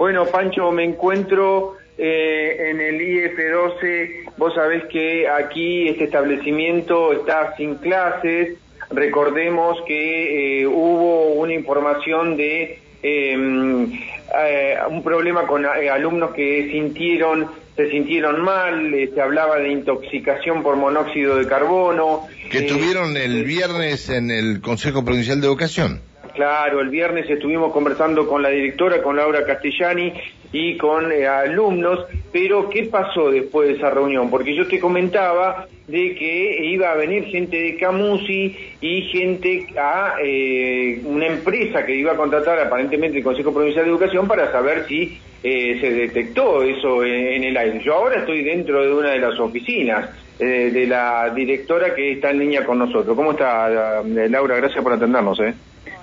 Bueno, Pancho, me encuentro eh, en el IF12. Vos sabés que aquí este establecimiento está sin clases. Recordemos que eh, hubo una información de em, eh, un problema con alumnos que sintieron se sintieron mal, se hablaba de intoxicación por monóxido de carbono. Que tuvieron el viernes en el Consejo Provincial de Educación. Claro, el viernes estuvimos conversando con la directora, con Laura Castellani y con eh, alumnos, pero ¿qué pasó después de esa reunión? Porque yo te comentaba de que iba a venir gente de Camusi y gente a eh, una empresa que iba a contratar aparentemente el Consejo Provincial de Educación para saber si eh, se detectó eso en, el aire. Yo ahora estoy dentro de una de las oficinas de la directora que está en línea con nosotros. ¿Cómo está, Laura? Gracias por atendernos. ¿eh?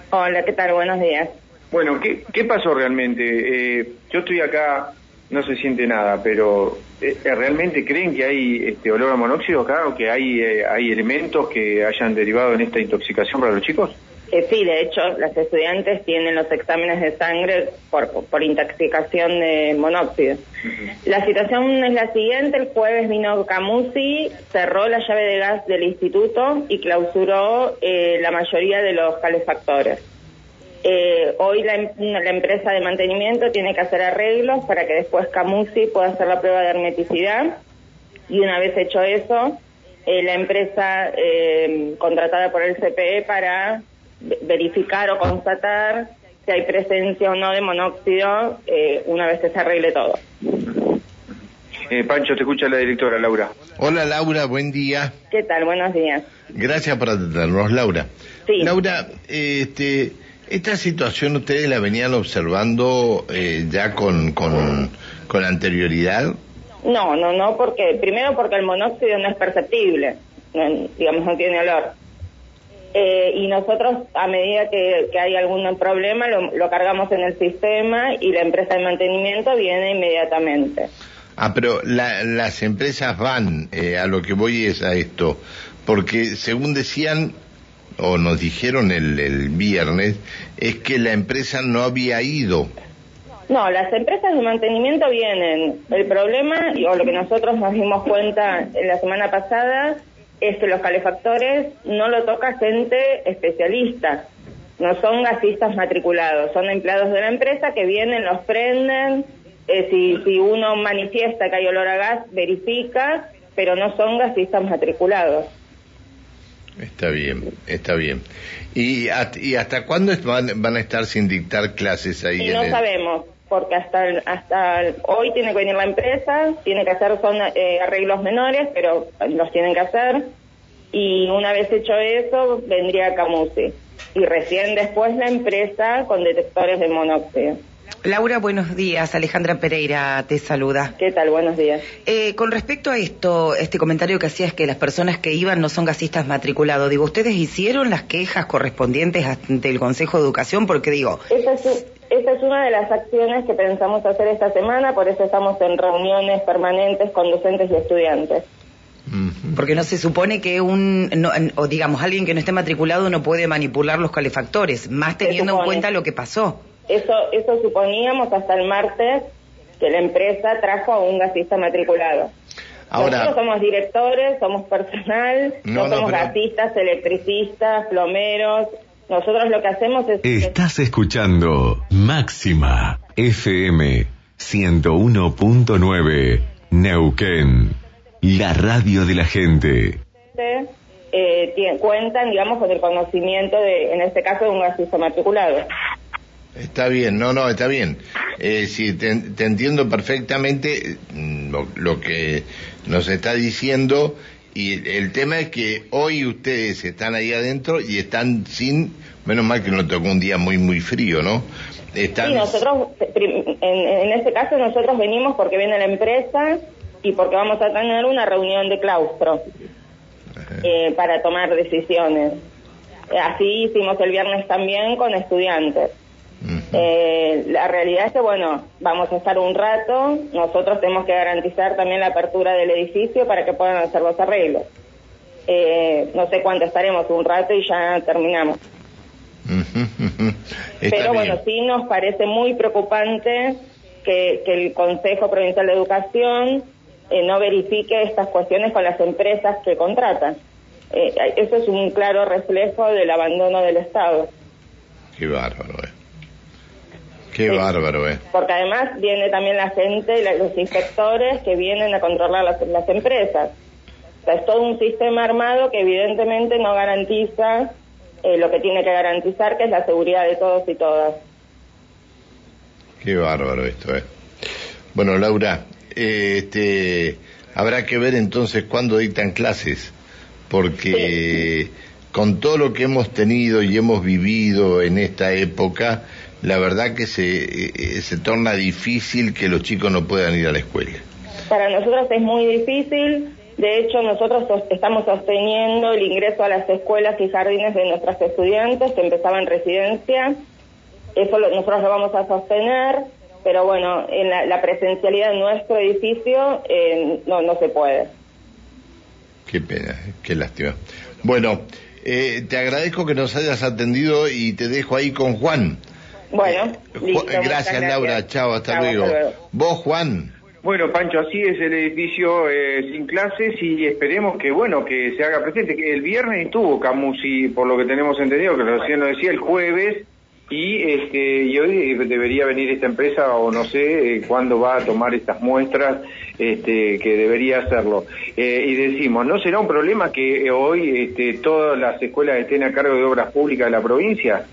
Hola, ¿qué tal? Buenos días. Bueno, ¿qué, qué pasó realmente? Eh, yo estoy acá, no se siente nada, pero eh, ¿realmente creen que hay este, olor a monóxido acá o que hay, eh, hay elementos que hayan derivado en esta intoxicación para los chicos? Sí, de hecho, las estudiantes tienen los exámenes de sangre por, por intoxicación de monóxido. La situación es la siguiente, el jueves vino Camusi, cerró la llave de gas del instituto y clausuró la mayoría de los calefactores. Eh, hoy la, la, empresa de mantenimiento tiene que hacer arreglos para que después Camusi pueda hacer la prueba de hermeticidad y una vez hecho eso, eh, la empresa eh, contratada por el CPE para verificar o constatar si hay presencia o no de monóxido una vez que se arregle todo. Pancho, te escucha la directora Laura. Hola Laura, buen día. ¿Qué tal? Buenos días. Gracias por atendernos, Laura. Sí. Laura, este, esta situación ustedes la venían observando eh, ya con, con, con anterioridad. No, no, no, porque primero porque el monóxido no es perceptible, digamos, no tiene olor. Eh, y nosotros, a medida que, hay algún problema, lo, cargamos en el sistema y la empresa de mantenimiento viene inmediatamente. Ah, pero las empresas van, eh, a lo que voy es a esto, porque según decían, o nos dijeron el, el viernes, es que la empresa no había ido. No, las empresas de mantenimiento vienen. El problema, o lo que nosotros nos dimos cuenta la semana pasada, es que los calefactores no lo toca gente especialista. No son gasistas matriculados, son empleados de la empresa que vienen, los prenden. Eh, si, si uno manifiesta que hay olor a gas, verifica, pero no son gasistas matriculados. Está bien, está bien. ¿Y, y hasta cuándo van, van, a estar sin dictar clases ahí? no sabemos, porque hasta hasta hoy tiene que venir la empresa, tiene que hacer son eh, arreglos menores, pero los tienen que hacer. Y una vez hecho eso, vendría Camusi. Y recién después la empresa con detectores de monóxido. Laura, buenos días. Alejandra Pereira te saluda. ¿Qué tal? Buenos días. Eh, con respecto a esto, este comentario que hacías que las personas que iban no son gasistas matriculados, digo, ¿ustedes hicieron las quejas correspondientes ante el Consejo de Educación? Porque digo... Es, esa es una de las acciones que pensamos hacer esta semana, por eso estamos en reuniones permanentes con docentes y estudiantes. Porque no se supone que un, o digamos, alguien que no esté matriculado no puede manipular los calefactores, más teniendo en cuenta lo que pasó. Eso, eso suponíamos hasta el martes que la empresa trajo a un gasista matriculado. Ahora, Nosotros somos directores, somos personal, no, somos gasistas, electricistas, plomeros. Nosotros lo que hacemos es... Estás escuchando Máxima FM 101.9 Neuquén, la radio de la gente. Eh, cuentan, digamos, con el conocimiento de, en este caso, de un gasista matriculado. Está bien, no, no, está bien. Eh, sí, te, entiendo perfectamente mm, lo, que nos está diciendo y el tema es que hoy ustedes están ahí adentro y están sin, menos mal que no tocó un día muy, muy frío, ¿no? Están... Sí, nosotros, en, este caso nosotros venimos porque viene la empresa y porque vamos a tener una reunión de claustro eh, para tomar decisiones. Así hicimos el viernes también con estudiantes. Eh, la realidad es que, bueno, vamos a estar un rato, nosotros tenemos que garantizar también la apertura del edificio para que puedan hacer los arreglos. Eh, no sé cuánto estaremos, un rato y ya terminamos. Pero bueno, sí nos parece muy preocupante que, el Consejo Provincial de Educación eh, no verifique estas cuestiones con las empresas que contratan. Eh, eso es un claro reflejo del abandono del Estado. Qué bárbaro, eh. Qué bárbaro, eh. Porque además viene también la gente, los inspectores que vienen a controlar las, empresas. O sea, es todo un sistema armado que evidentemente no garantiza eh, lo que tiene que garantizar, que es la seguridad de todos y todas. Qué bárbaro esto, eh. Bueno, Laura, eh, este, habrá que ver entonces cuándo dictan clases porque con todo lo que hemos tenido y hemos vivido en esta época, la verdad que se, eh, se torna difícil que los chicos no puedan ir a la escuela. Para nosotros es muy difícil. De hecho, nosotros estamos sosteniendo el ingreso a las escuelas y jardines de nuestras estudiantes que empezaban en residencia. Eso nosotros lo vamos a sostener, pero bueno, en la, presencialidad en nuestro edificio eh, no, no se puede. Qué pena, qué lástima. Bueno, eh, te agradezco que nos hayas atendido y te dejo ahí con Juan. Bueno, eh, gracias, Laura, chao, hasta, luego. Vos, Juan. Bueno, Pancho, así es el edificio eh, sin clases y esperemos que, bueno, que se haga presente. Que el viernes estuvo Camusi, por lo que tenemos entendido, que recién lo decía, el jueves y este y hoy debería venir esta empresa o no sé eh, cuándo va a tomar estas muestras este que debería hacerlo eh, y decimos no será un problema que hoy este, todas las escuelas estén a cargo de obras públicas de la provincia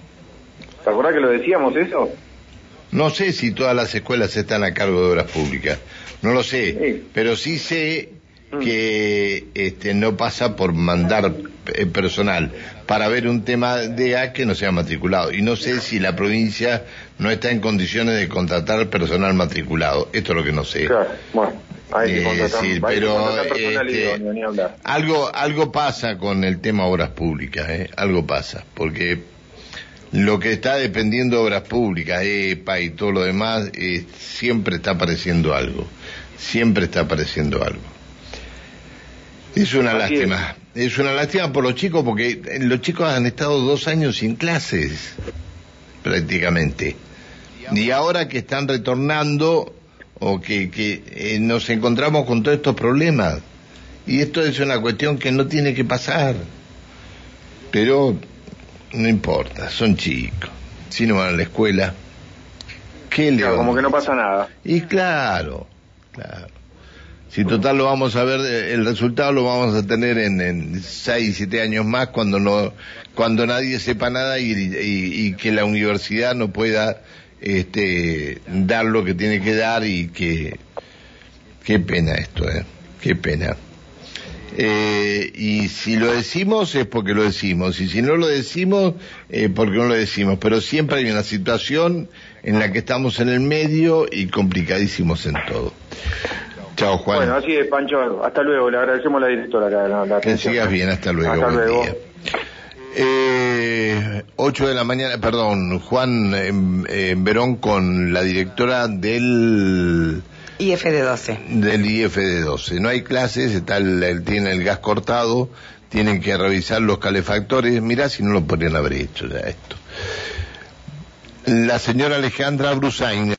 ¿te acuerdas que lo decíamos eso? no sé si todas las escuelas están a cargo de obras públicas no lo sé pero sí sé mm. que este no pasa por mandar eh, personal para ver un tema de A que no sea matriculado. Y no sé si la provincia no está en condiciones de contratar personal matriculado. Esto es lo que no sé. bueno. sí, pero este, algo algo pasa con el tema obras públicas, ¿eh? algo pasa, porque lo que está dependiendo de obras públicas, EPA y todo lo demás, eh, siempre está apareciendo algo, siempre está apareciendo algo. Es una lástima. Es. una lástima por los chicos porque los chicos han estado dos años sin clases, prácticamente. Y ahora que están retornando o que, que eh, nos encontramos con todos estos problemas. Y esto es una cuestión que no tiene que pasar. Pero no importa, son chicos. Si no van a la escuela, ¿qué le Como que no pasa nada. Y claro, claro. Si total lo vamos a ver, eh, el resultado lo vamos a tener en, en seis, siete años más cuando no, cuando nadie sepa nada y, que la universidad no pueda este, dar lo que tiene que dar y que, qué pena esto, eh, qué pena. Eh, y si lo decimos es porque lo decimos, y si no lo decimos, eh, porque no lo decimos. Pero siempre hay una situación en la que estamos en el medio y complicadísimos en todo. Chao, Juan. Bueno, así es, Pancho. Hasta luego. Le agradecemos a la directora. La, que sigas bien. Hasta luego. Hasta luego. Eh, 8 de la mañana, perdón, Juan en, Verón con la directora del IFD 12. Del IFD 12. No hay clases, está el, tiene el gas cortado, tienen que revisar los calefactores. Mirá si no lo podrían haber hecho ya esto. La señora Alejandra Brusain.